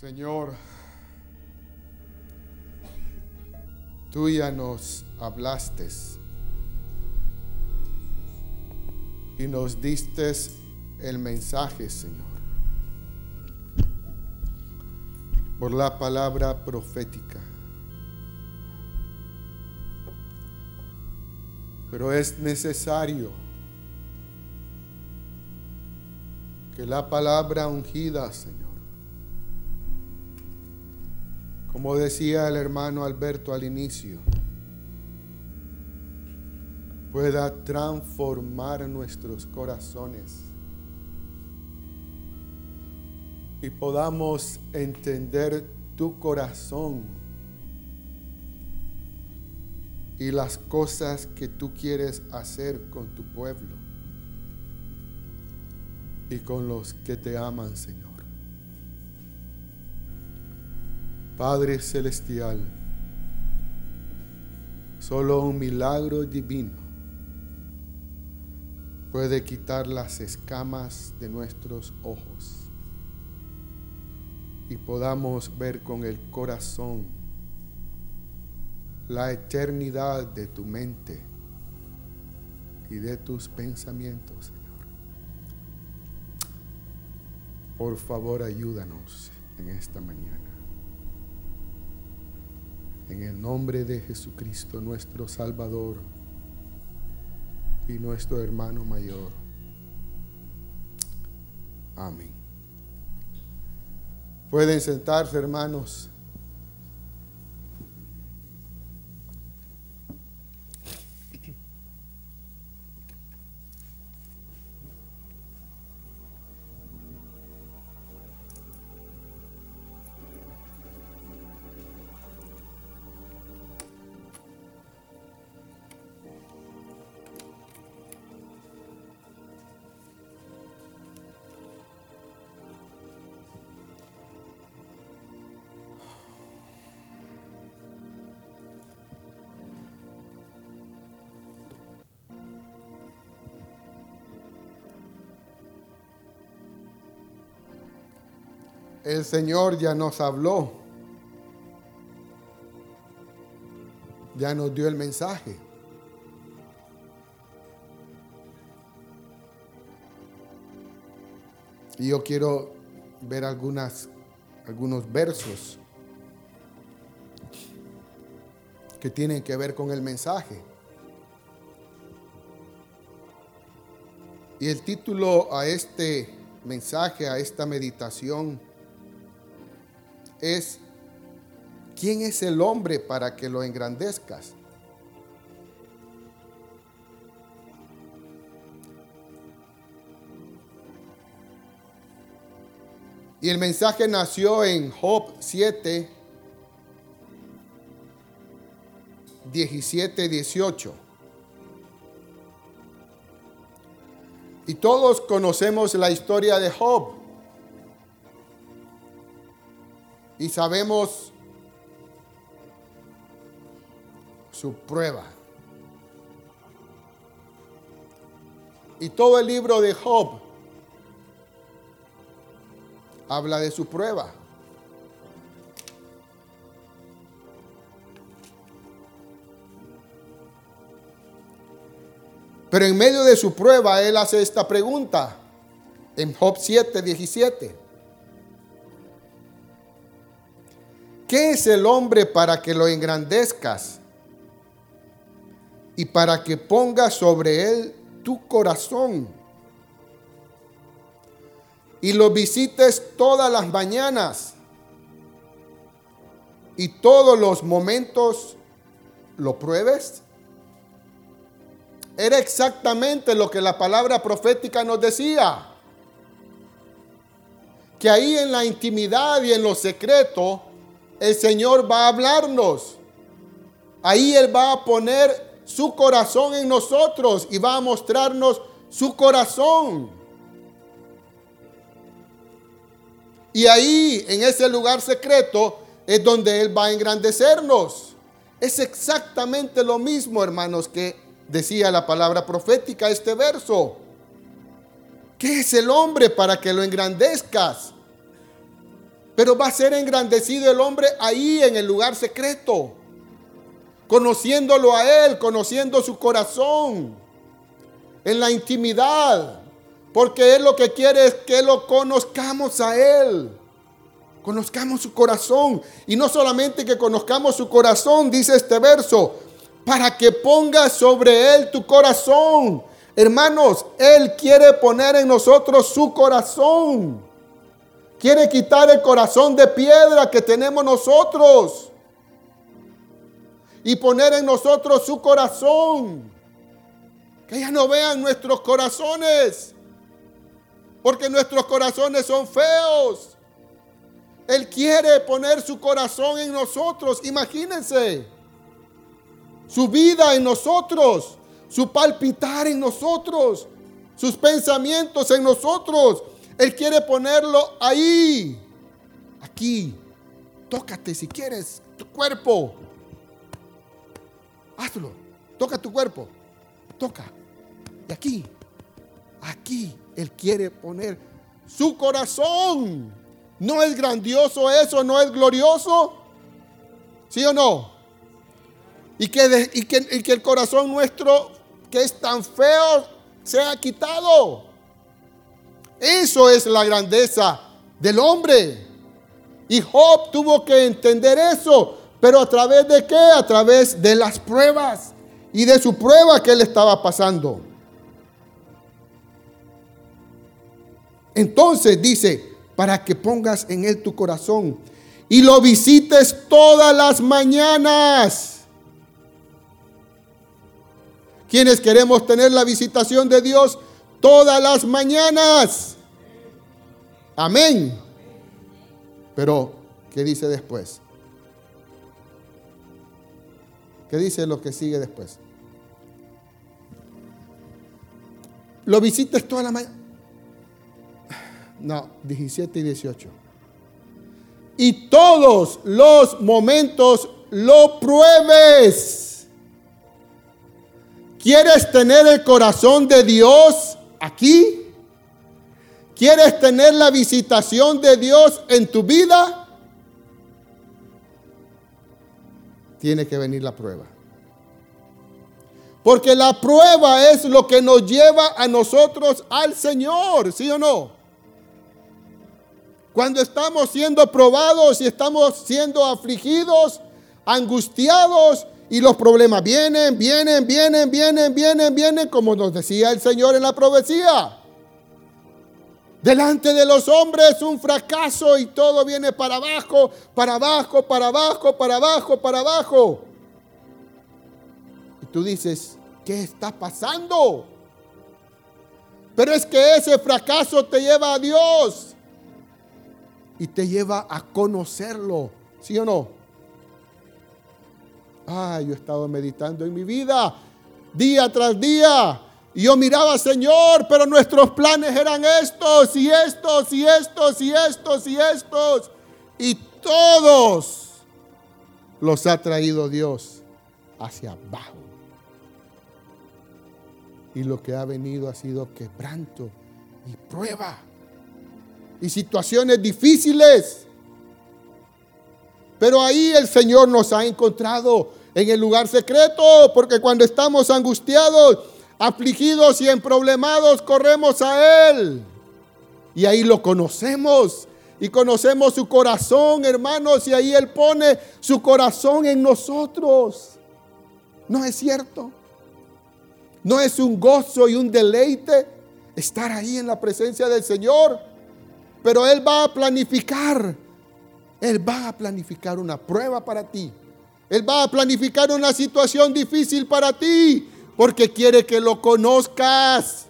Señor, tú ya nos hablaste y nos diste el mensaje, Señor, por la palabra profética. Pero es necesario que la palabra ungida, Señor, como decía el hermano Alberto al inicio, pueda transformar nuestros corazones y podamos entender tu corazón y las cosas que tú quieres hacer con tu pueblo y con los que te aman, Señor. Padre Celestial, solo un milagro divino puede quitar las escamas de nuestros ojos y podamos ver con el corazón la eternidad de tu mente y de tus pensamientos, Señor. Por favor, ayúdanos en esta mañana. En el nombre de Jesucristo, nuestro Salvador y nuestro hermano mayor. Amén. Pueden sentarse, hermanos. El Señor ya nos habló, ya nos dio el mensaje. Y yo quiero ver algunas, algunos versos que tienen que ver con el mensaje. Y el título a este mensaje, a esta meditación, es, ¿quién es el hombre para que lo engrandezcas? Y el mensaje nació en Job 7, 17, 18. Y todos conocemos la historia de Job. Y sabemos su prueba. Y todo el libro de Job habla de su prueba. Pero en medio de su prueba, él hace esta pregunta en Job 7, 17. ¿Qué es el hombre para que lo engrandezcas y para que pongas sobre él tu corazón y lo visites todas las mañanas y todos los momentos lo pruebes? Era exactamente lo que la palabra profética nos decía. Que ahí en la intimidad y en lo secreto el Señor va a hablarnos. Ahí Él va a poner su corazón en nosotros y va a mostrarnos su corazón. Y ahí, en ese lugar secreto, es donde Él va a engrandecernos. Es exactamente lo mismo, hermanos, que decía la palabra profética este verso. ¿Qué es el hombre para que lo engrandezcas? Pero va a ser engrandecido el hombre ahí en el lugar secreto, conociéndolo a Él, conociendo su corazón, en la intimidad, porque Él lo que quiere es que lo conozcamos a Él. Conozcamos su corazón. Y no solamente que conozcamos su corazón, dice este verso, para que pongas sobre Él tu corazón. Hermanos, Él quiere poner en nosotros su corazón. Quiere quitar el corazón de piedra que tenemos nosotros. Y poner en nosotros su corazón. Que ya no vean nuestros corazones. Porque nuestros corazones son feos. Él quiere poner su corazón en nosotros. Imagínense. Su vida en nosotros. Su palpitar en nosotros. Sus pensamientos en nosotros. Él quiere ponerlo ahí. Aquí. Tócate si quieres. Tu cuerpo. Hazlo. Toca tu cuerpo. Toca. Y aquí. Aquí. Él quiere poner su corazón. ¿No es grandioso eso? ¿No es glorioso? ¿Sí o no? Y que, y que, el corazón nuestro, que es tan feo, sea quitado. Eso es la grandeza del hombre. Y Job tuvo que entender eso. Pero a través de qué? A través de las pruebas y de su prueba que él estaba pasando. Entonces dice, para que pongas en él tu corazón y lo visites todas las mañanas. Quienes queremos tener la visitación de Dios todas las mañanas. Amén. Pero, ¿qué dice después? ¿Qué dice lo que sigue después? Lo visites toda la mañana. No, 17 y 18. Y todos los momentos lo pruebes. ¿Quieres tener el corazón de Dios aquí? ¿Quieres tener la visitación de Dios en tu vida? Tiene que venir la prueba. Porque la prueba es lo que nos lleva a nosotros al Señor, ¿sí o no? Cuando estamos siendo probados y estamos siendo afligidos, angustiados y los problemas vienen, vienen, vienen, vienen, vienen, vienen, como nos decía el Señor en la profecía. Delante de los hombres un fracaso y todo viene para abajo, para abajo, para abajo, para abajo, para abajo. Y tú dices, ¿qué está pasando? Pero es que ese fracaso te lleva a Dios y te lleva a conocerlo. ¿Sí o no? Ay, yo he estado meditando en mi vida día tras día. Y yo miraba, Señor, pero nuestros planes eran estos y estos y estos y estos y estos. Y todos los ha traído Dios hacia abajo. Y lo que ha venido ha sido quebranto y prueba y situaciones difíciles. Pero ahí el Señor nos ha encontrado en el lugar secreto, porque cuando estamos angustiados, afligidos y emproblemados, corremos a Él. Y ahí lo conocemos. Y conocemos su corazón, hermanos, y ahí Él pone su corazón en nosotros. ¿No es cierto? ¿No es un gozo y un deleite estar ahí en la presencia del Señor? Pero Él va a planificar. Él va a planificar una prueba para ti. Él va a planificar una situación difícil para ti. Porque quiere que lo conozcas.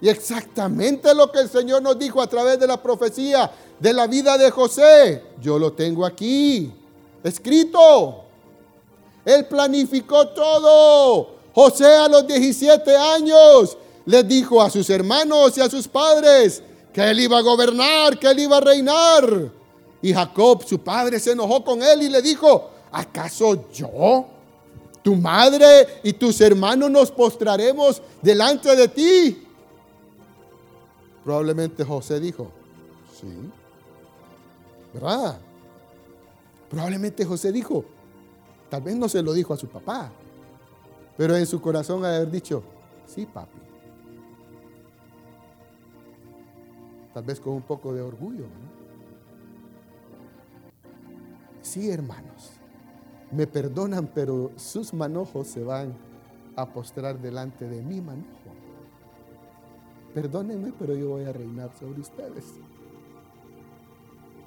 Y exactamente lo que el Señor nos dijo a través de la profecía de la vida de José. Yo lo tengo aquí. Escrito. Él planificó todo. José a los 17 años les dijo a sus hermanos y a sus padres, que él iba a gobernar, que él iba a reinar. Y Jacob, su padre, se enojó con él y le dijo, ¿acaso yo, tu madre y tus hermanos nos postraremos delante de ti? Probablemente José dijo, sí. ¿verdad? Probablemente José dijo, tal vez no se lo dijo a su papá, pero en su corazón ha haber dicho, sí, papi. Tal vez con un poco de orgullo. Sí, hermanos, me perdonan, pero sus manojos se van a postrar delante de mi manojo. Perdónenme, pero yo voy a reinar sobre ustedes.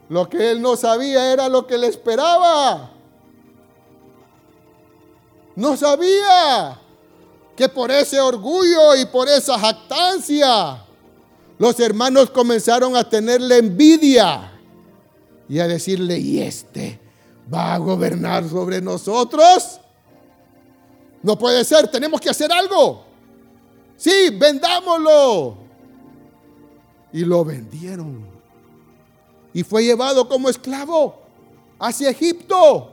Lo que él no sabía era lo que le esperaba. No sabía que por ese orgullo y por esa jactancia, los hermanos comenzaron a tenerle envidia y a decirle, ¿y este va a gobernar sobre nosotros? No puede ser, tenemos que hacer algo. Sí, vendámoslo. Y lo vendieron. Y fue llevado como esclavo hacia Egipto.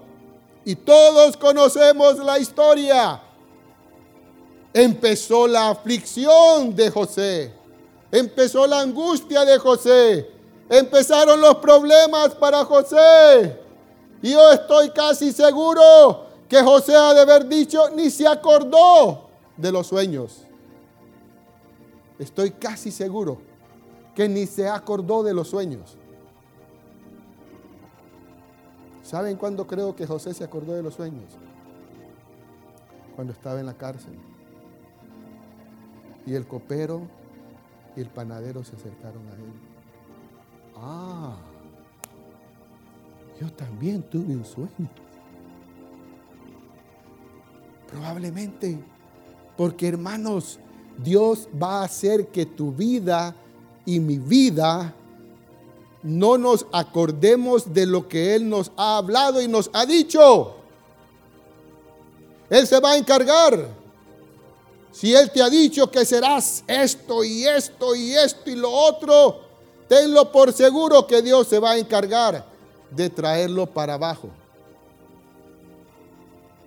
Y todos conocemos la historia. Empezó la aflicción de José. Empezó la angustia de José. Empezaron los problemas para José. Yo estoy casi seguro que José ha de haber dicho, ni se acordó de los sueños. Estoy casi seguro que ni se acordó de los sueños. ¿Saben cuándo creo que José se acordó de los sueños? Cuando estaba en la cárcel. Y el copero y el panadero se acercaron a él. Ah, yo también tuve un sueño. Probablemente, porque hermanos, Dios va a hacer que tu vida y mi vida no nos acordemos de lo que Él nos ha hablado y nos ha dicho. Él se va a encargar. Si Él te ha dicho que serás esto y esto y esto y lo otro, tenlo por seguro que Dios se va a encargar de traerlo para abajo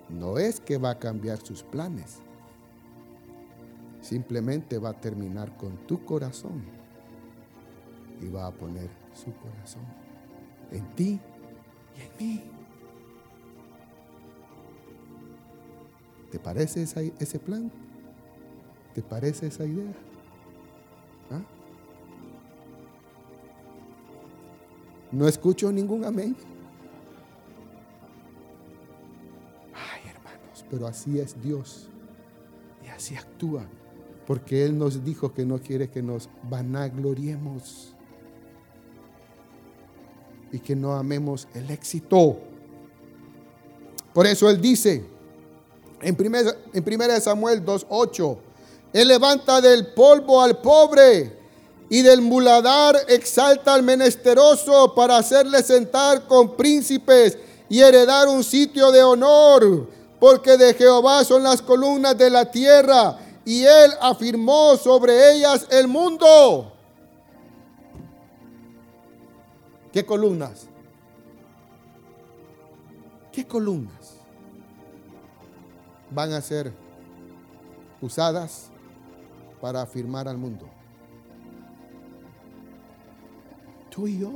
no es que va a cambiar sus planes. Simplemente va a terminar con tu corazón y va a poner su corazón en ti y en mí. ¿Te parece ese plan? ¿Te parece esa idea? No escucho ningún amén. Pero así es Dios. Y así actúa. Porque Él nos dijo que no quiere que nos vanagloriemos. Y que no amemos el éxito. Por eso Él dice en 1 en primera Samuel 2.8, Él levanta del polvo al pobre y del muladar exalta al menesteroso para hacerle sentar con príncipes y heredar un sitio de honor porque de Jehová son las columnas de la tierra y él afirmó sobre ellas el mundo. ¿Qué columnas? ¿Qué columnas van a ser usadas para afirmar al mundo? Tú y yo.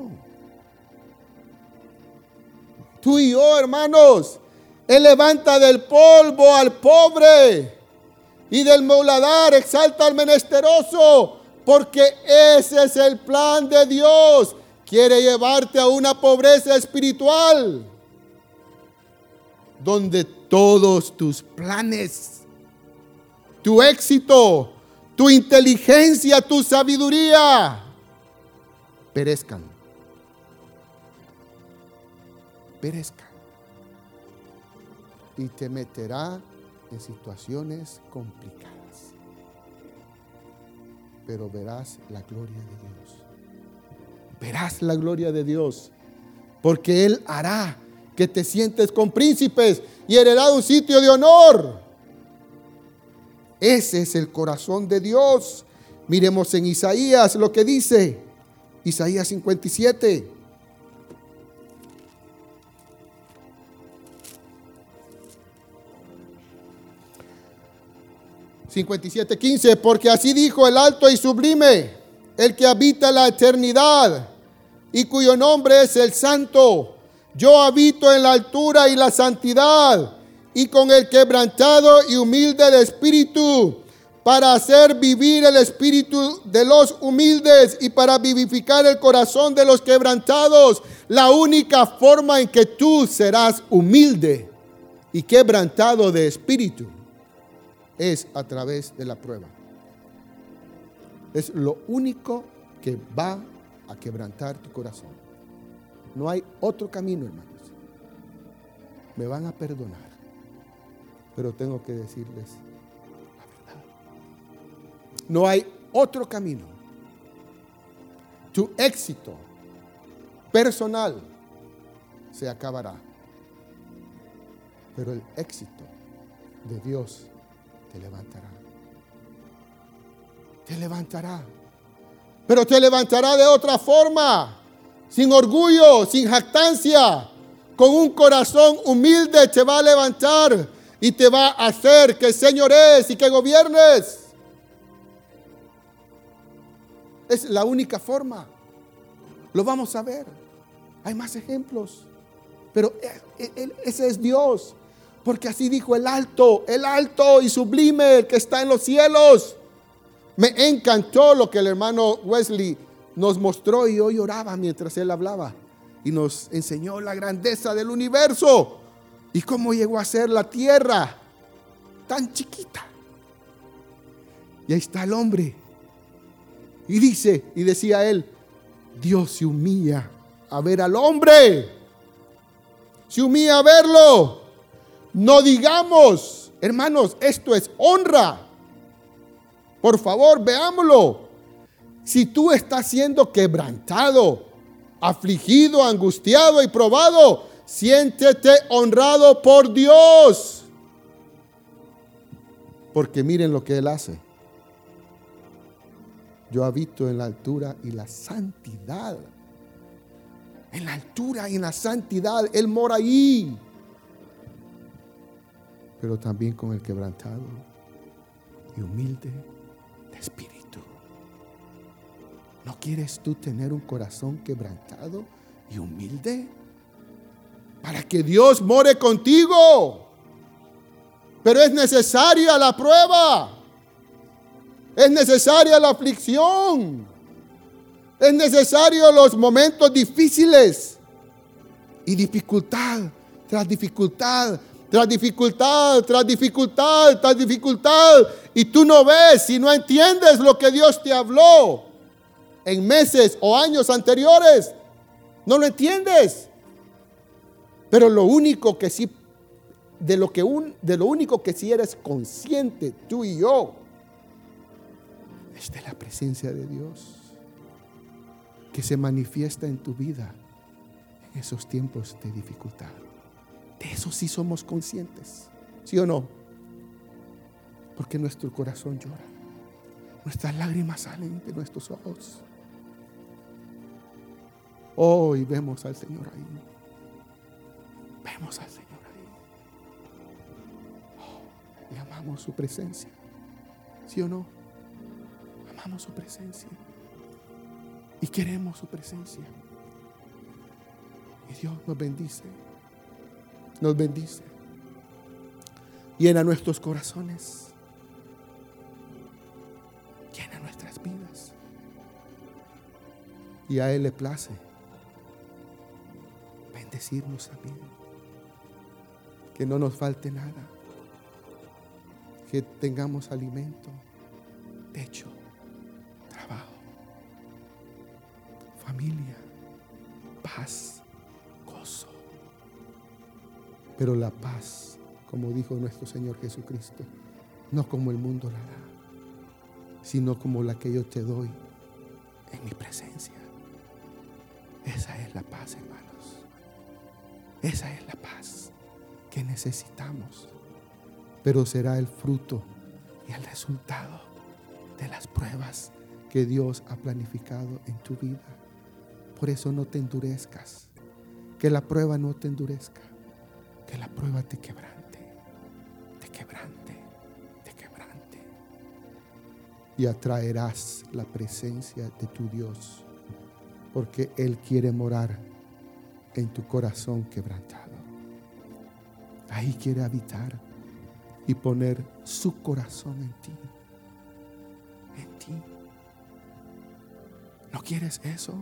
Tú y yo, hermanos. Él levanta del polvo al pobre y del muladar exalta al menesteroso, porque ese es el plan de Dios. Quiere llevarte a una pobreza espiritual, donde todos tus planes, tu éxito, tu inteligencia, tu sabiduría, perezcan. Perezcan y te meterá en situaciones complicadas. Pero verás la gloria de Dios. Verás la gloria de Dios. Porque Él hará que te sientes con príncipes y heredad un sitio de honor. Ese es el corazón de Dios. Miremos en Isaías lo que dice. Isaías 57. 57.15, porque así dijo el alto y sublime, el que habita la eternidad. y cuyo nombre es el Santo. Yo habito en la altura y la santidad y con el quebrantado y humilde de espíritu para hacer vivir el espíritu de los humildes y para vivificar el corazón de los quebrantados. La única forma en que tú serás humilde y quebrantado de espíritu es a través de la prueba. Es lo único que va a quebrantar tu corazón. No hay otro camino, hermanos. Me van a perdonar, pero tengo que decirles. No hay otro camino. Tu éxito personal se acabará, pero el éxito de Dios te levantará. Te levantará. Pero te levantará de otra forma, sin orgullo, sin jactancia, con un corazón humilde te va a levantar y te va a hacer que señores y que gobiernes. Es la única forma. Lo vamos a ver. Hay más ejemplos. Pero e, e, ese es Dios. Porque así dijo el alto, el alto y sublime, que está en los cielos. Me encantó lo que el hermano Wesley nos mostró y yo lloraba mientras él hablaba. Y nos enseñó la grandeza del universo y cómo llegó a ser la tierra tan chiquita. Y ahí está el hombre. Y dice, y decía él, Dios se humilla a ver al hombre. Se humilla a verlo. No digamos, hermanos, esto es honra. Por favor, veámoslo. Si tú estás siendo quebrantado, afligido, angustiado y probado, siéntete honrado por Dios. Porque miren lo que Él hace. Yo habito en la altura y la santidad. En la altura y en la santidad. Él mora ahí pero también con el quebrantado y humilde de espíritu. ¿No quieres tú tener un corazón quebrantado y humilde? Para que Dios more contigo. Pero es necesaria la prueba. Es necesaria la aflicción. Es necesario los momentos difíciles y dificultad tras dificultad tras dificultad, tras dificultad, tras dificultad. Y tú no ves y no entiendes lo que Dios te habló en meses o años anteriores. No lo entiendes. Pero lo único que sí, de lo, que un, de lo único que sí eres consciente, tú y yo, presencia de Dios que se manifiesta en tu vida en esos tiempos de dificultad. De eso sí somos conscientes. ¿Sí o no? Porque nuestro corazón llora. Nuestras lágrimas salen de nuestros ojos. Hoy vemos al Señor ahí. Vemos al Señor ahí. Oh, y amamos su presencia. ¿Sí o no? Su presencia. Y queremos su presencia. Y Dios nos bendice nos bendice. Llena nuestros corazones. Llena nuestras vidas. Y a Él le place bendecirnos a mí. Que no nos falte nada. Que tengamos alimento, techo, paz pero la paz, como dijo nuestro Señor Jesucristo, no como el mundo la da, sino como la que yo te doy en mi presencia. Esa es la paz, hermanos. Esa es la paz que necesitamos. Pero será el fruto y el resultado de las pruebas que Dios ha planificado en tu vida. Por eso no te endurezcas. Que la prueba no te endurezca que la prueba te quebrante, te quebrante, te quebrante. Y atraerás la presencia de tu Dios Porque Él quiere morar en tu corazón quebrantado. Ahí quiere habitar y poner su corazón en ti. En ti. ¿No quieres eso?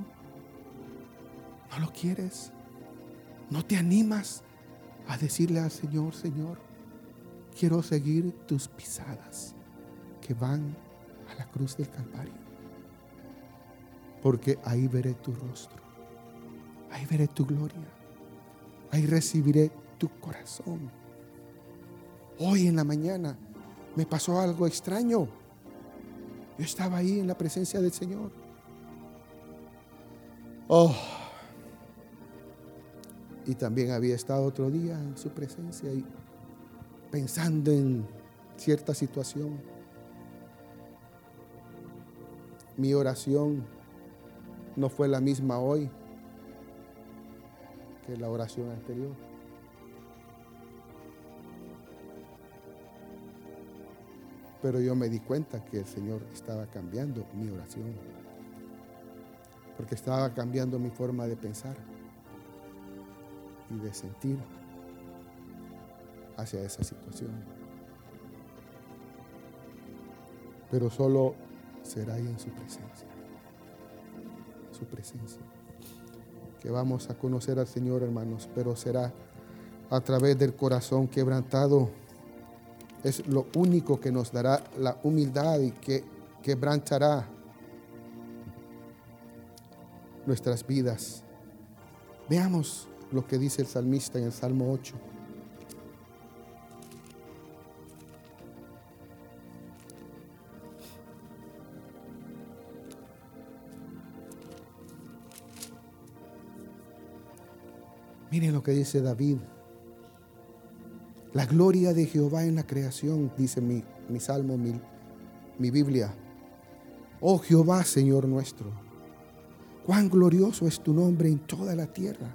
¿No lo quieres? ¿No te animas a decirle al Señor, Señor, quiero seguir tus pisadas que van a la cruz del Calvario? Porque ahí veré tu rostro, ahí veré tu gloria, ahí recibiré tu corazón. Hoy en la mañana me pasó algo extraño. Yo estaba ahí en la presencia del Señor. Oh, y también había estado otro día en su presencia y pensando en cierta situación. Mi oración no fue la misma hoy que la oración anterior. Pero yo me di cuenta que el Señor estaba cambiando mi oración, porque estaba cambiando mi forma de pensar y de sentir hacia esa situación. Pero solo será ahí en su presencia. Su presencia. Que vamos a conocer al Señor, hermanos, pero será a través del corazón quebrantado. Es lo único que nos dará la humildad y que quebrantará nuestras vidas. Veamos lo que dice el salmista en el Salmo 8. Miren lo que dice David. La gloria de Jehová en la creación, dice mi, mi salmo, mi, mi Biblia. Oh Jehová, Señor nuestro, cuán glorioso es tu nombre en toda la tierra.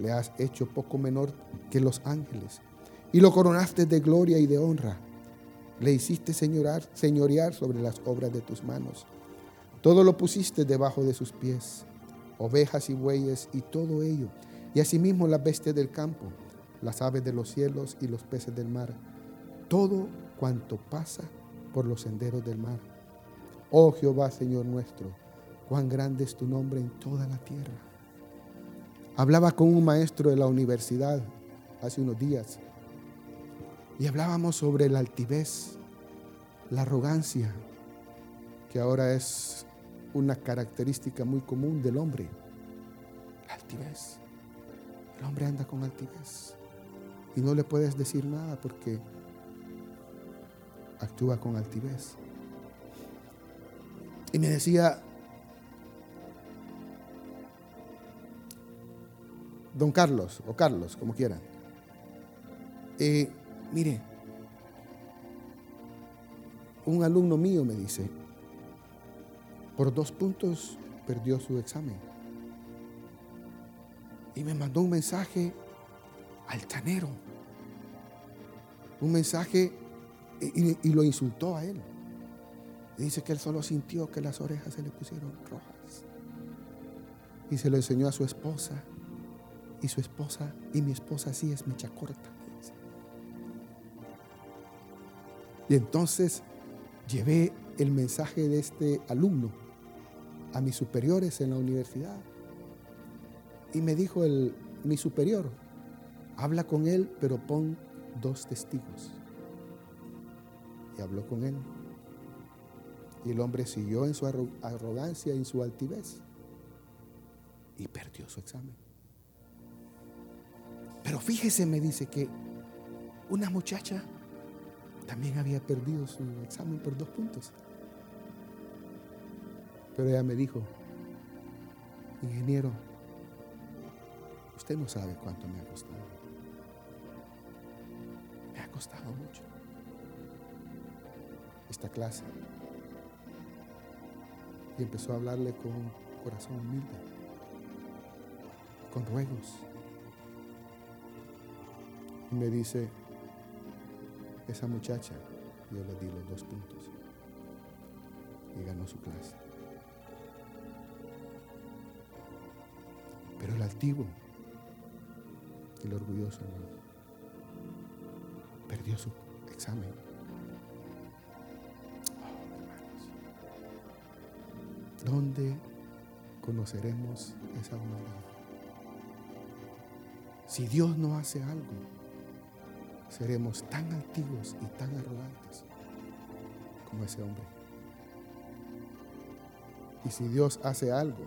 Le has hecho poco menor que los ángeles y lo coronaste de gloria y de honra. Le hiciste señorar, señorear sobre las obras de tus manos. Todo lo pusiste debajo de sus pies, ovejas y bueyes y todo ello, y asimismo las bestias del campo, las aves de los cielos y los peces del mar, todo cuanto pasa por los senderos del mar. Oh Jehová, Señor nuestro, cuán grande es tu nombre en toda la tierra. Hablaba con un maestro de la universidad hace unos días y hablábamos sobre la altivez, la arrogancia, que ahora es una característica muy común del hombre. La altivez. El hombre anda con altivez y no le puedes decir nada porque actúa con altivez. Y me decía, don Carlos o Carlos, como quieran. Eh, mire, un alumno mío me dice, por dos puntos perdió su examen. Y me mandó un mensaje altanero. Un mensaje y lo insultó a él. dice que él solo sintió que las orejas se le pusieron rojas. Y se lo enseñó a su esposa y su esposa, y mi esposa sí es mecha corta. Y entonces llevé el mensaje de este alumno a mis superiores en la universidad. Y me dijo el, mi superior, habla con él, pero pon dos testigos. Y habló con él. Y el hombre siguió en su arrogancia en su altivez. Y perdió su examen. Pero fíjese, me dice que una muchacha también había perdido su examen por dos puntos. Pero ella me dijo, ingeniero, Usted no sabe cuánto me ha costado. Me ha costado mucho esta clase. Y empezó a hablarle con corazón humilde, con ruegos. Y me dice, esa muchacha, yo le di los dos puntos y ganó su clase. Pero el altivo, el orgulloso, perdió su examen. Oh, hermanos, ¿dónde conoceremos esa humildad? Si Dios no hace algo, seremos tan altivos y tan arrogantes como ese hombre. Y si Dios hace algo,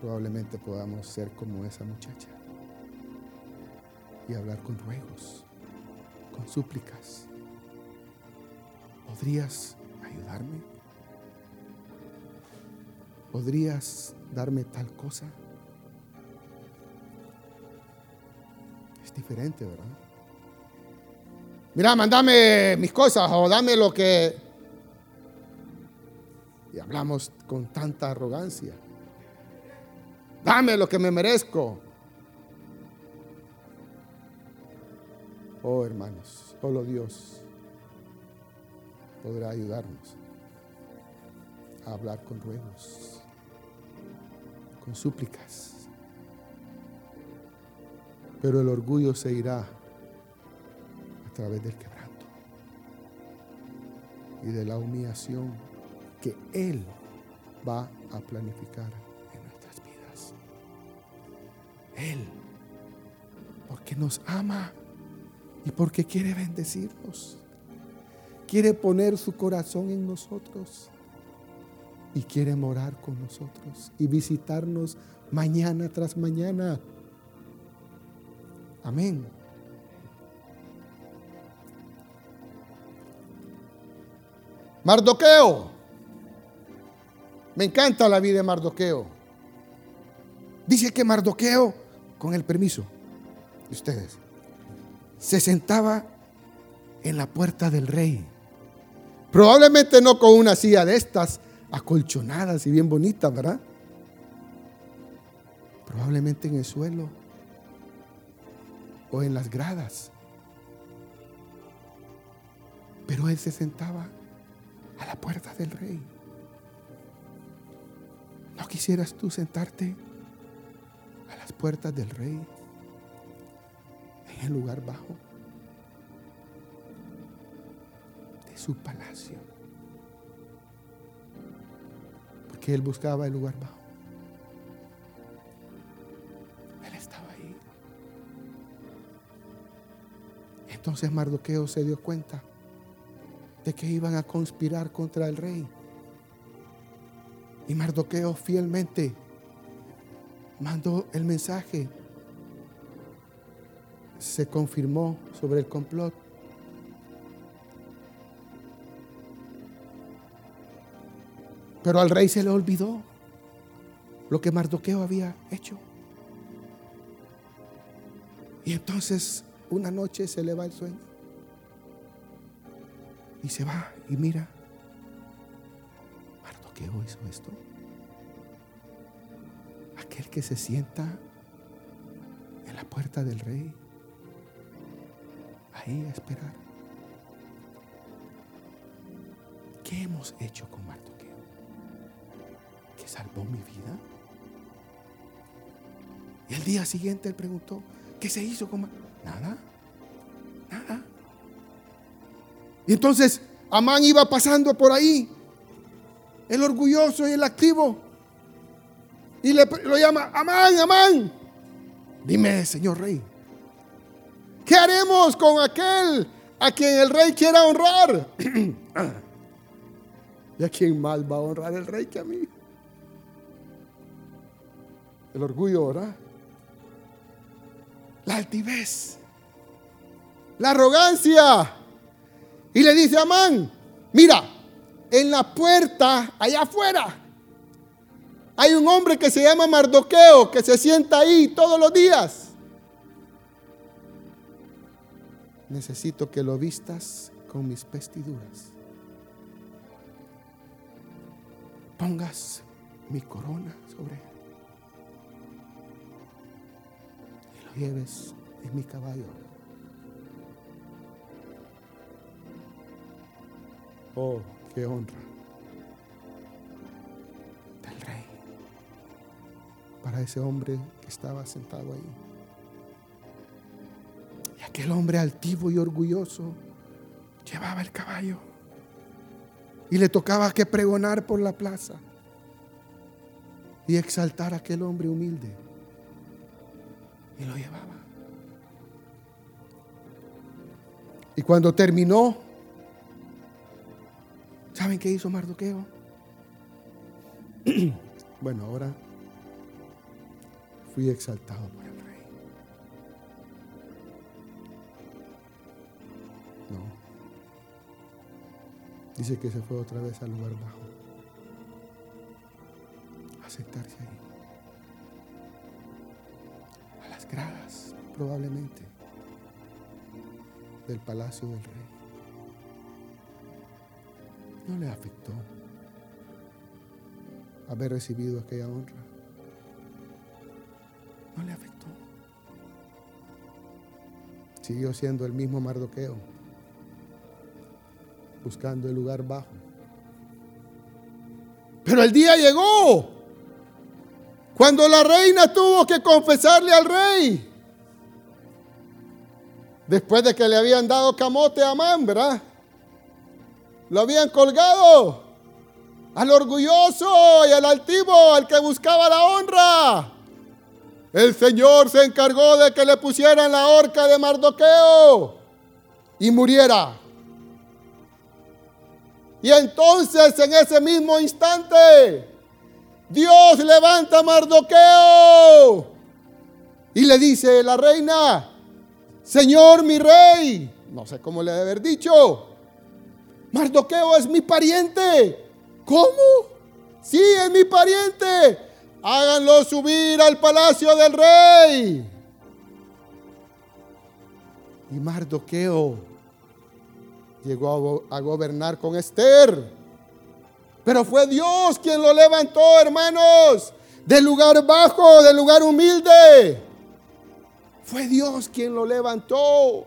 probablemente podamos ser como esa muchacha y hablar con ruegos, con súplicas. ¿Podrías ayudarme? ¿Podrías darme tal cosa? Es diferente, ¿verdad? Mira, mandame mis cosas o dame lo que... Y hablamos con tanta arrogancia. Dame lo que me merezco. Oh hermanos, solo Dios podrá ayudarnos a hablar con ruegos, con súplicas. Pero el orgullo se irá través del quebranto y de la humillación que Él va a planificar en nuestras vidas. Él, porque nos ama y porque quiere bendecirnos. Quiere poner su corazón en nosotros y quiere morar con nosotros y visitarnos mañana tras mañana. Amén. Mardoqueo. Me encanta la vida de Mardoqueo. Dice que Mardoqueo, con el permiso de ustedes, se sentaba en la puerta del rey. Probablemente no con una silla de estas acolchonadas y bien bonitas, ¿verdad? Probablemente en el suelo o en las gradas. Pero él se sentaba a la puerta del rey. ¿No quisieras tú sentarte a las puertas del rey? En el lugar bajo de su palacio. Porque él buscaba el lugar bajo. Él estaba ahí. Entonces Mardoqueo se dio cuenta de que iban a conspirar contra el rey. Y Mardoqueo fielmente mandó el mensaje. Se confirmó sobre el complot. Pero al rey se le olvidó lo que Mardoqueo había hecho. Y entonces una noche se le va el sueño. Y se va y mira. Mardoqueo hizo esto. Aquel que se sienta en la puerta del rey. Ahí a esperar. ¿Qué hemos hecho con Mardoqueo? ¿Que salvó mi vida? Y el día siguiente él preguntó, ¿qué se hizo con Mardoqueo? Nada, nada. Y entonces Amán iba pasando por ahí, el orgulloso y el activo. Y le, lo llama, Amán, Amán. Dime, señor rey, ¿qué haremos con aquel a quien el rey quiera honrar? ¿Y a quién más va a honrar el rey que a mí? El orgullo, ¿verdad? La altivez, la arrogancia. Y le dice Amán, mira, en la puerta, allá afuera, Hay un hombre que se llama Mardoqueo que se sienta ahí todos los días. Necesito que lo vistas con mis vestiduras. Pongas mi corona sobre él. Y lo lleves en mi caballo. Oh, qué honra del rey para ese hombre que estaba sentado ahí. Y aquel hombre altivo y orgulloso llevaba el caballo y le tocaba que pregonar por la plaza y exaltar a aquel hombre humilde. Y lo llevaba. Y cuando terminó, ¿saben qué hizo Mardoqueo? bueno, ahora fui exaltado por el rey. No. Dice que se fue otra vez al lugar bajo. A sentarse ahí. A las gradas, probablemente, del palacio del rey. No le afectó haber recibido aquella honra. No le afectó. Siguió siendo el mismo Mardoqueo, buscando el lugar bajo. Pero el día llegó cuando la reina tuvo que confesarle al rey. Después de que le habían dado camote a ¿verdad? Lo habían colgado al orgulloso y al altivo, al que buscaba la honra. El Señor se encargó de que le pusieran la horca de Mardoqueo y muriera. Y entonces en ese mismo instante, Dios levanta a Mardoqueo y le dice la reina, Señor mi rey, no sé cómo le debe haber dicho, Mardoqueo es mi pariente. ¿Cómo? Sí, es mi pariente háganlo subir al palacio del rey. Y Mardoqueo llegó a, gobernar con Esther. Pero fue Dios quien lo levantó, hermanos, del lugar bajo, del lugar humilde. Fue Dios quien lo levantó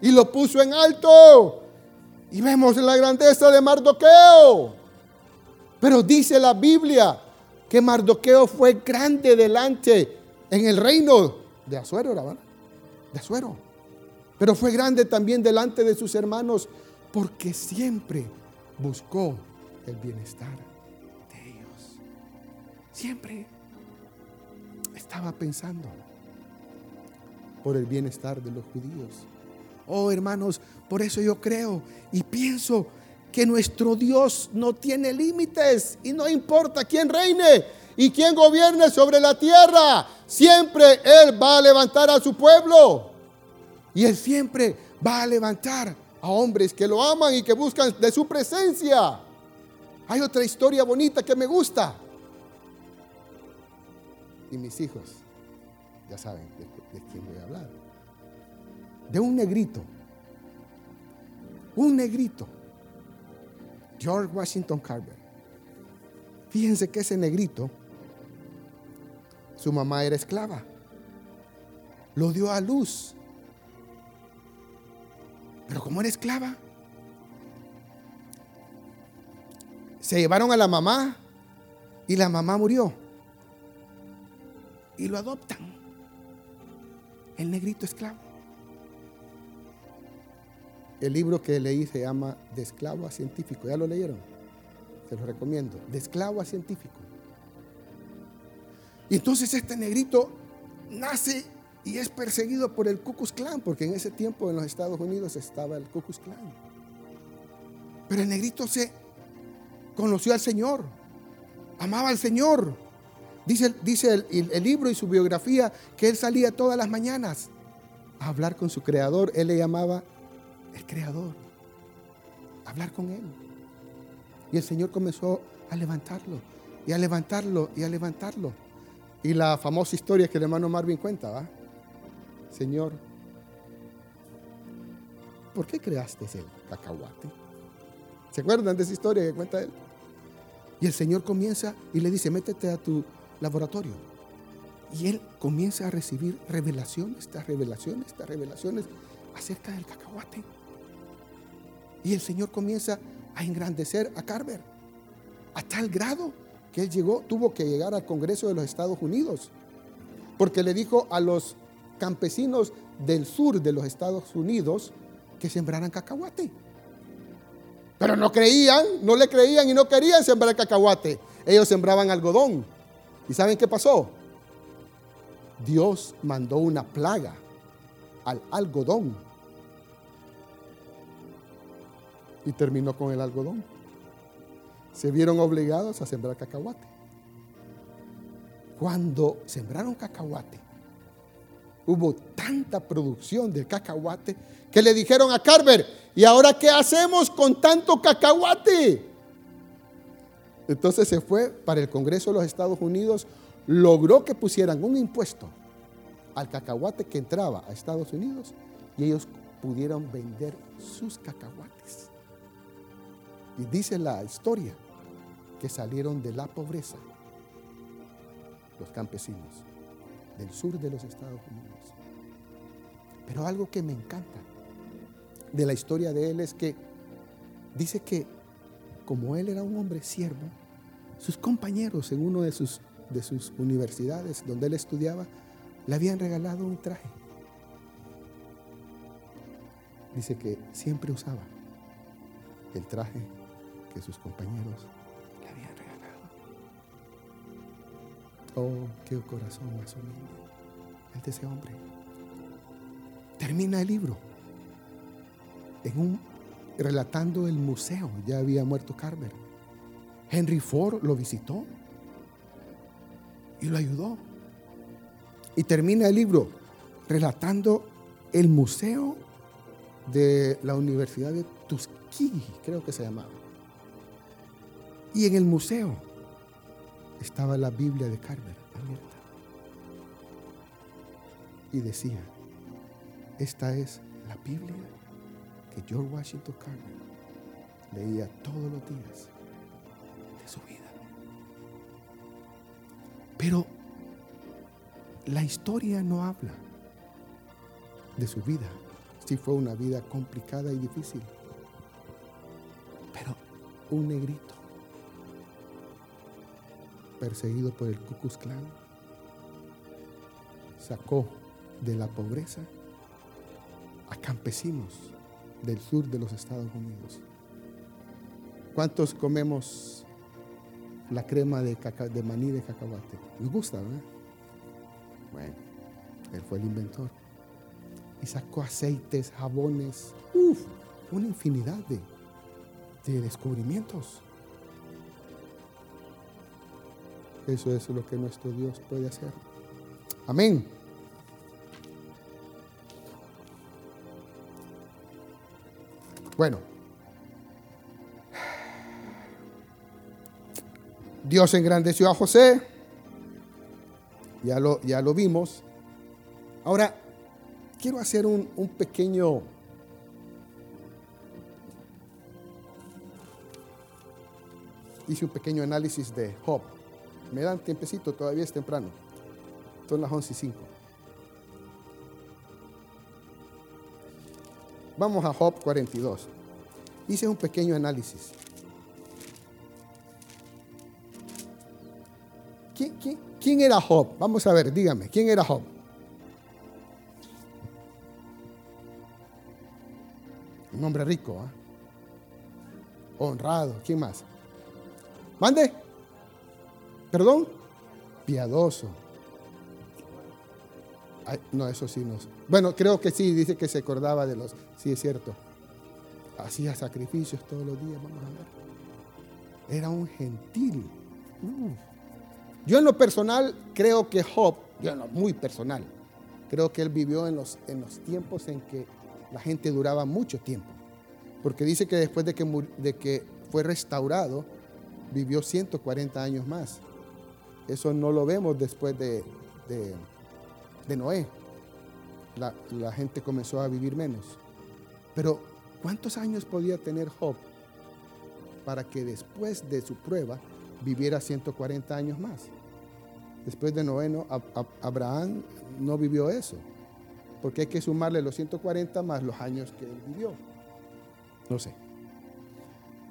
y lo puso en alto. Y vemos la grandeza de Mardoqueo. Pero dice la Biblia que Mardoqueo fue grande delante en el reino de Azuero, ¿verdad? De Azuero. Pero fue grande también delante de sus hermanos porque siempre buscó el bienestar de ellos. Siempre estaba pensando por el bienestar de los judíos. Oh hermanos, por eso yo creo y pienso que nuestro Dios no tiene límites y no importa quién reine y quién gobierne sobre la tierra, siempre Él va a levantar a su pueblo. Y Él siempre va a levantar a hombres que lo aman y que buscan de su presencia. Hay otra historia bonita que me gusta. Y mis hijos ya saben de, de quién voy a hablar. De un negrito. Un negrito George Washington Carver. Fíjense que ese negrito, su mamá era esclava. Lo dio a luz. Pero como era esclava, se llevaron a la mamá y la mamá murió. Y lo adoptan. El negrito esclavo. El libro que leí se llama De esclavo a científico. ¿Ya lo leyeron? Se lo recomiendo. De esclavo a científico. Y entonces este negrito nace y es perseguido por el Ku Klux Klan, porque en ese tiempo en los Estados Unidos estaba el Ku Klux Klan. Pero el negrito se conoció al Señor, amaba al Señor. Dice, dice el, el libro y su biografía que él salía todas las mañanas a hablar con su creador. Él le llamaba el creador, hablar con él. Y el Señor comenzó a levantarlo y a levantarlo y a levantarlo. Y la famosa historia que el hermano Marvin cuenta, ¿va? Señor, ¿por qué creaste el cacahuate? ¿Se acuerdan de esa historia que cuenta él? Y el Señor comienza y le dice, métete a tu laboratorio. Y él comienza a recibir revelaciones, estas revelaciones, estas revelaciones acerca del cacahuate. Y el Señor comienza a engrandecer a Carver a tal grado que él llegó, tuvo que llegar al Congreso de los Estados Unidos, porque le dijo a los campesinos del sur de los Estados Unidos que sembraran cacahuate. Pero no creían, no le creían y no querían sembrar cacahuate. Ellos sembraban algodón. ¿Y saben qué pasó? Dios mandó una plaga al algodón. Y terminó con el algodón. Se vieron obligados a sembrar cacahuate. Cuando sembraron cacahuate, hubo tanta producción del cacahuate que le dijeron a Carver, ¿y ahora qué hacemos con tanto cacahuate? Entonces se fue para el Congreso de los Estados Unidos, logró que pusieran un impuesto al cacahuate que entraba a Estados Unidos y ellos pudieron vender sus cacahuates. Y dice la historia que salieron de la pobreza los campesinos del sur de los Estados Unidos. Pero algo que me encanta de la historia de él es que dice que como él era un hombre siervo, sus compañeros en una de sus, de sus universidades donde él estudiaba le habían regalado un traje. Dice que siempre usaba el traje que sus compañeros le habían regalado. Oh, qué corazón más humilde el de ese hombre. Termina el libro en un, relatando el museo. Ya había muerto Carver. Henry Ford lo visitó y lo ayudó. Y termina el libro relatando el museo de la Universidad de Tuskegee, creo que se llamaba. Y en el museo estaba la Biblia de Carver abierta. Y decía, esta es la Biblia que George Washington Carver leía todos los días de su vida. Pero la historia no habla de su vida. Sí fue una vida complicada y difícil. Pero un negrito perseguido por el Ku Klan sacó de la pobreza a campesinos del sur de los Estados Unidos. ¿Cuántos comemos la crema de, maní de cacahuate? Nos gusta, ¿verdad? Bueno, él fue el inventor. Y sacó aceites, jabones, uff, una infinidad de descubrimientos. Eso es lo que nuestro Dios puede hacer. Amén. Bueno, Dios engrandeció a José, ya lo, ya lo vimos. Ahora, quiero hacer un, un pequeño... Hice un pequeño análisis de Job. Me dan tiempecito, todavía es temprano. Son las 11 y 5. Vamos a Job 42. Hice un pequeño análisis. ¿Quién, era Job? Vamos a ver, dígame, ¿quién era Job? Un hombre rico, ¿eh? honrado, ¿quién más? Mande, perdón, piadoso. no, eso sí no. Bueno, creo que sí, dice que se acordaba de los Sí, es cierto. Hacía sacrificios todos los días, vamos a ver. Era un gentil. Uh. Yo en lo personal creo que Job, yo no, muy personal, creo que él vivió en los, en los tiempos en que la gente duraba mucho tiempo. Porque dice que después de que, de que fue restaurado, vivió 140 años más. Eso no lo vemos después de, de, Noé. La, la gente comenzó a vivir menos. Pero, ¿cuántos años podía tener Job para que después de su prueba viviera 140 años más? Después de Noé, Abraham no vivió eso, porque hay que sumarle los 140 más los años que él vivió. No sé.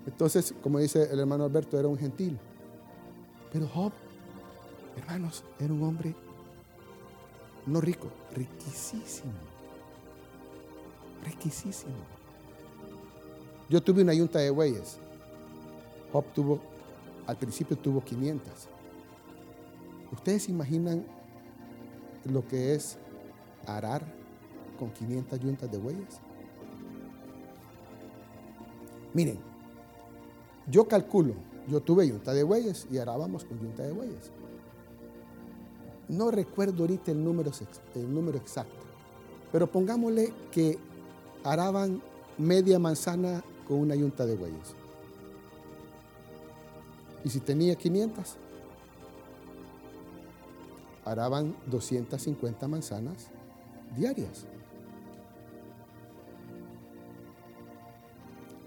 Entonces, como dice el hermano Alberto, era un gentil. Pero Job, hermanos, era un hombre no rico, riquísimo. Riquísimo. Yo tuve una yunta de bueyes. Job tuvo, al principio tuvo 500. ¿Ustedes imaginan lo que es arar con 500 yuntas de bueyes? Miren, yo calculo, yo tuve yunta de bueyes y arábamos con yunta de bueyes. No recuerdo ahorita el número, el número exacto, pero pongámosle que araban media manzana con una yunta de bueyes. Y si tenía 500, araban 250 manzanas diarias.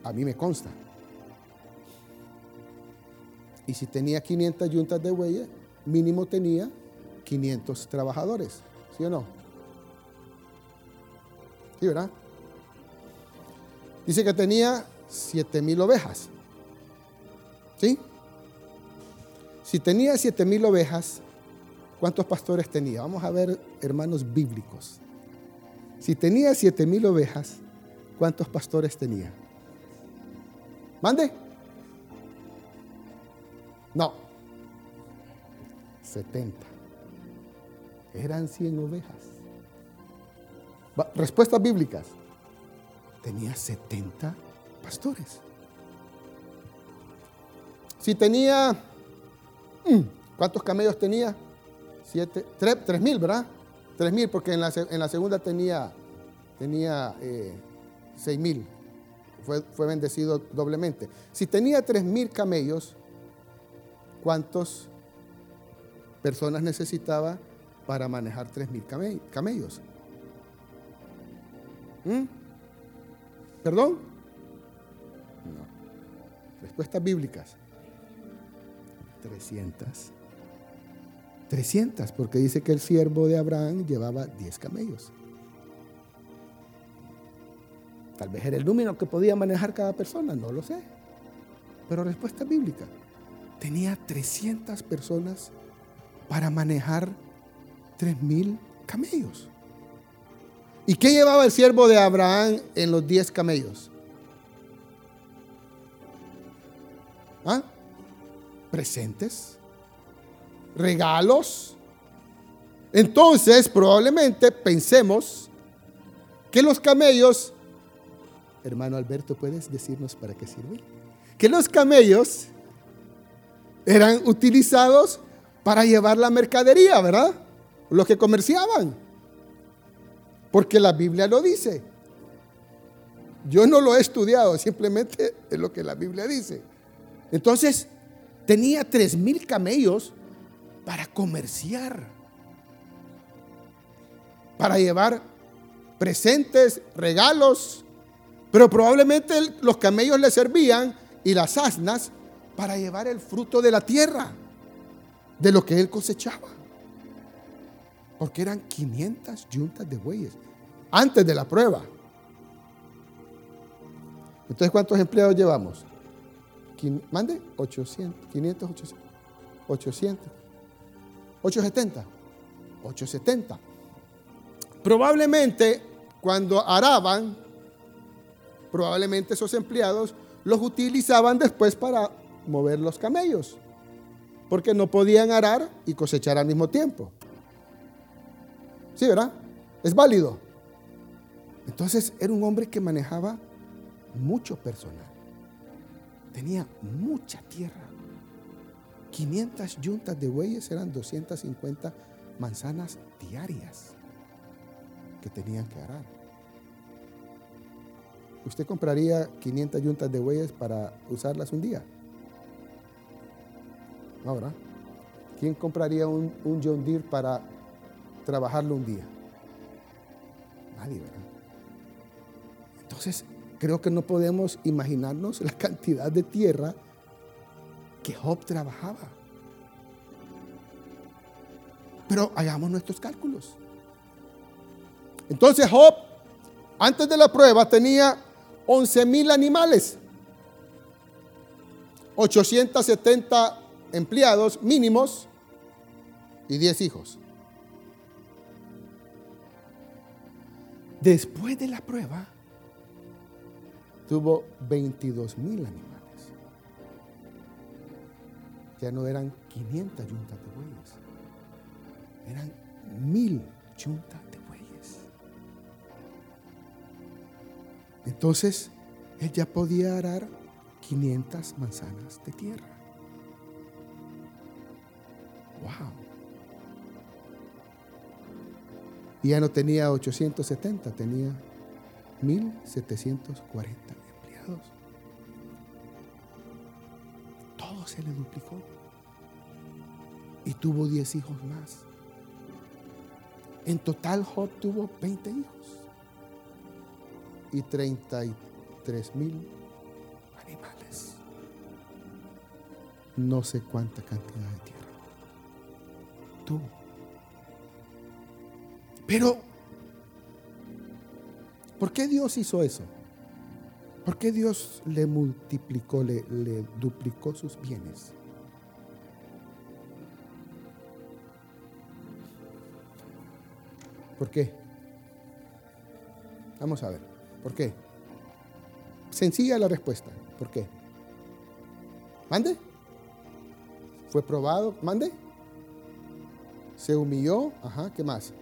A mí me consta. Y si tenía 500 yuntas de bueyes, mínimo tenía 500 trabajadores. ¿Sí o no? ¿Sí, verdad? Dice que tenía 7000 ovejas. ¿Sí? Si tenía 7000 ovejas, ¿cuántos pastores tenía? Vamos a ver, hermanos bíblicos. Si tenía 7000 ovejas, ¿cuántos pastores tenía? ¿Mande? No. 70. Eran 100 ovejas. Respuestas bíblicas. Tenía 70 pastores. Si tenía, mm, ¿cuántos camellos tenía? Siete, tres, mil, ¿verdad? Tres mil, porque en la, segunda tenía, tenía eh, seis mil. Fue, fue, bendecido doblemente. Si tenía tres mil camellos, ¿cuántas personas necesitaba para manejar tres mil camellos? ¿Mm? ¿Perdón? No. Respuestas bíblicas. 300. 300, porque dice que el siervo de Abraham llevaba 10 camellos. Tal vez era el número que podía manejar cada persona, no lo sé. Pero respuesta bíblica. Tenía 300 personas para manejar 3.000 camellos. ¿Y qué llevaba el siervo de Abraham en los 10 camellos? ¿Ah? presentes, regalos. Entonces, probablemente pensemos que los camellos, hermano Alberto, ¿puedes decirnos para qué sirve? Que los camellos eran utilizados para llevar la mercadería, ¿verdad? Los que comerciaban. Porque la Biblia lo dice. Yo no lo he estudiado, simplemente es lo que la Biblia dice. Entonces, tenía tres mil camellos para comerciar, para llevar presentes, regalos, pero probablemente los camellos le servían y las asnas para llevar el fruto de la tierra, de lo que él cosechaba. Porque eran 500 yuntas de bueyes antes de la prueba. Entonces, ¿cuántos empleados llevamos? mande 800, 500, 800, 800, 870, 870. Probablemente cuando araban, probablemente esos empleados los utilizaban después para mover los camellos, porque no podían arar y cosechar al mismo tiempo. ¿Sí, verdad? Es válido. Entonces era un hombre que manejaba mucho personal tenía mucha tierra. 500 yuntas de bueyes eran 250 manzanas diarias que tenían que arar. ¿Usted compraría 500 yuntas de bueyes para usarlas un día? Ahora, ¿quién compraría un, un John Deere para trabajarlo un día? Nadie. Entonces, creo que no podemos imaginarnos la cantidad de tierra que Job trabajaba. Pero hagamos nuestros cálculos. Entonces Job, antes de la prueba, tenía 11 mil animales, 870 empleados mínimos y 10 hijos. Después de la prueba, tuvo 22 mil animales. Ya no eran 500 yuntas de bueyes, eran mil yuntas de bueyes. Entonces, él ya podía arar 500 manzanas de tierra. ¡Wow! Y ya no tenía 870, tenía 1740 empleados. Todo se le duplicó. Y tuvo 10 hijos más. En total Job tuvo 20 hijos y 33 mil animales. No sé cuánta cantidad de tierra. Tú. Pero, ¿por qué Dios hizo eso? ¿Por qué Dios le multiplicó, le, duplicó sus bienes? ¿Por qué? Vamos a ver. ¿Por qué? Sencilla la respuesta. ¿Por qué? ¿Mande? ¿Fue probado? ¿Mande? ¿Se humilló? Ajá, ¿qué más?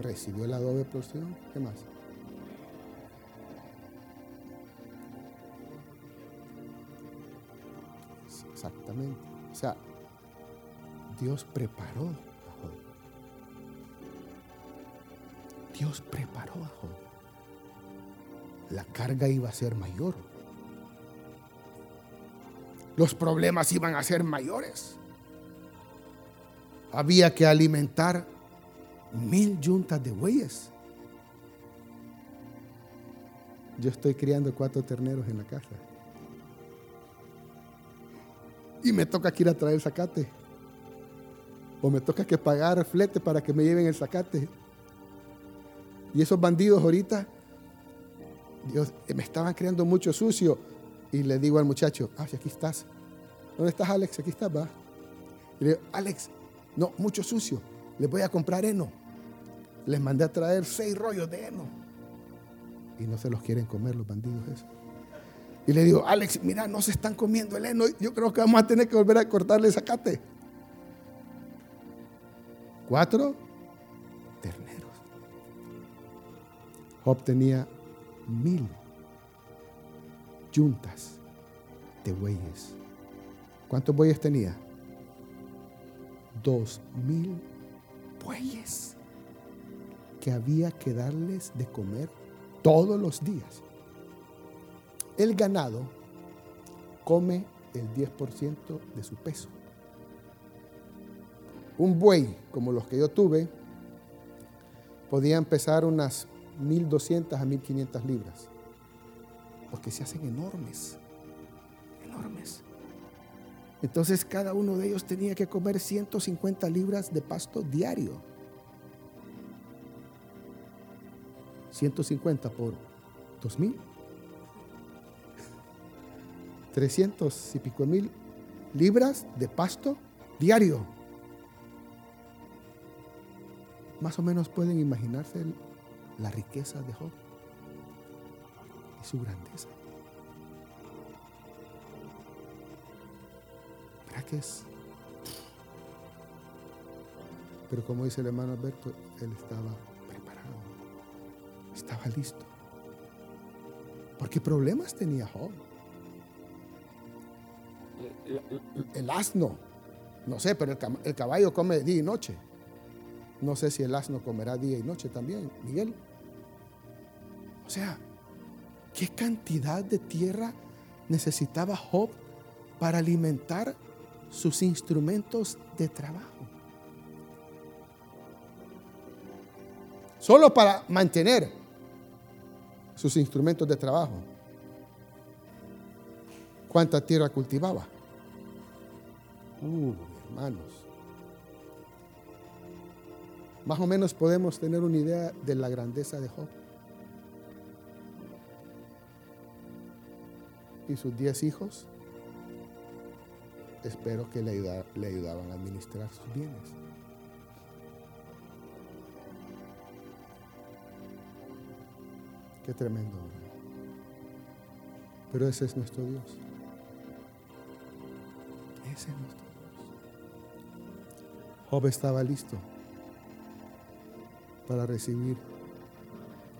¿Recibió la doble porción? ¿Qué más? Exactamente. O sea, Dios preparó a Job. Dios preparó a Job. La carga iba a ser mayor. Los problemas iban a ser mayores. Había que alimentar mil yuntas de bueyes. Yo estoy criando cuatro terneros en la casa. Y me toca que ir a traer zacate. O me toca que pagar flete para que me lleven el zacate. Y esos bandidos ahorita, Dios, me estaban creando mucho sucio. Y le digo al muchacho, ah, aquí estás. ¿Dónde estás, Alex? Aquí estás, va. Y le digo, Alex, no, mucho sucio. Les voy a comprar heno. Les mandé a traer seis rollos de heno. Y no se los quieren comer los bandidos esos. Y le digo, Alex, mira, no se están comiendo el heno. Yo creo que vamos a tener que volver a cortarle zacate. Cuatro terneros. Job tenía mil yuntas de bueyes. ¿Cuántos bueyes tenía? Dos mil bueyes que había que darles de comer todos los días. El ganado come el 10% de su peso. Un buey como los que yo tuve podían pesar unas 1200 a 1500 libras, porque se hacen enormes, enormes. Entonces cada uno de ellos tenía que comer 150 libras de pasto diario. 150 por 2000. 300 y pico mil libras de pasto diario. Más o menos pueden imaginarse la riqueza de Job y su grandeza. ¿Verdad que es? Pero como dice el hermano Alberto, él estaba estaba listo. Porque problemas tenía Job. El asno, no sé, pero el caballo come día y noche. No sé si el asno comerá día y noche también, Miguel. O sea, ¿qué cantidad de tierra necesitaba Job para alimentar sus instrumentos de trabajo. Solo para mantener sus instrumentos de trabajo. ¿Cuánta tierra cultivaba? Uh, hermanos. Más o menos podemos tener una idea de la grandeza de Job. Y sus diez hijos, espero que le, le ayudaban a administrar sus bienes. Tremendo. Pero ese es nuestro Dios. Ese es nuestro Dios. Job estaba listo para recibir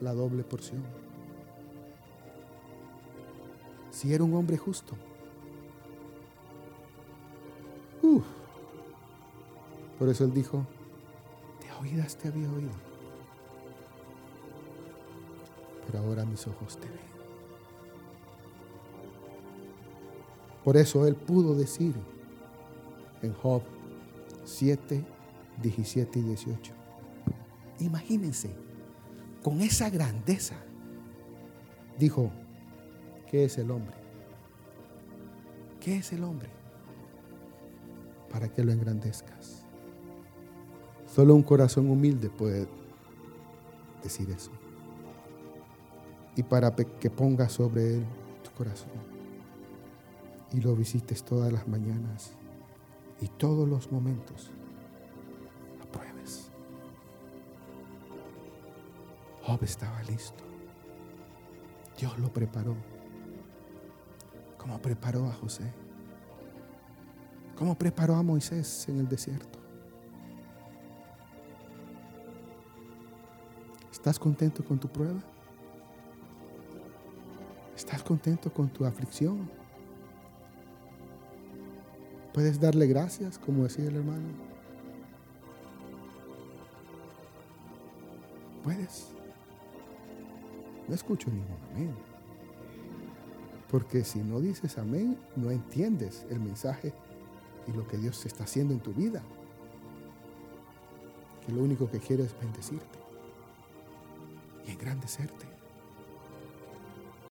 la doble porción. Si era un hombre justo. Por eso él dijo, de oídas te había oído, ahora mis ojos te ven. Por eso él pudo decir en Job 7, 17 y 18, Imagínense, con esa grandeza, dijo, ¿qué es el hombre? ¿Qué es el hombre? Para que lo engrandezcas. Solo un corazón humilde puede decir eso. Y para que pongas sobre él tu corazón y lo visites todas las mañanas y todos los momentos Job estaba listo. Dios lo preparó. Como preparó a José. Como preparó a Moisés en el desierto. ¿Estás contento con tu prueba? ¿Estás contento con tu aflicción? ¿Puedes darle gracias, como decía el hermano? ¿Puedes? No escucho ningún amén. Porque si no dices amén, no entiendes el mensaje y lo que Dios está haciendo en tu vida. Que lo único que quiere es bendecirte y engrandecerte.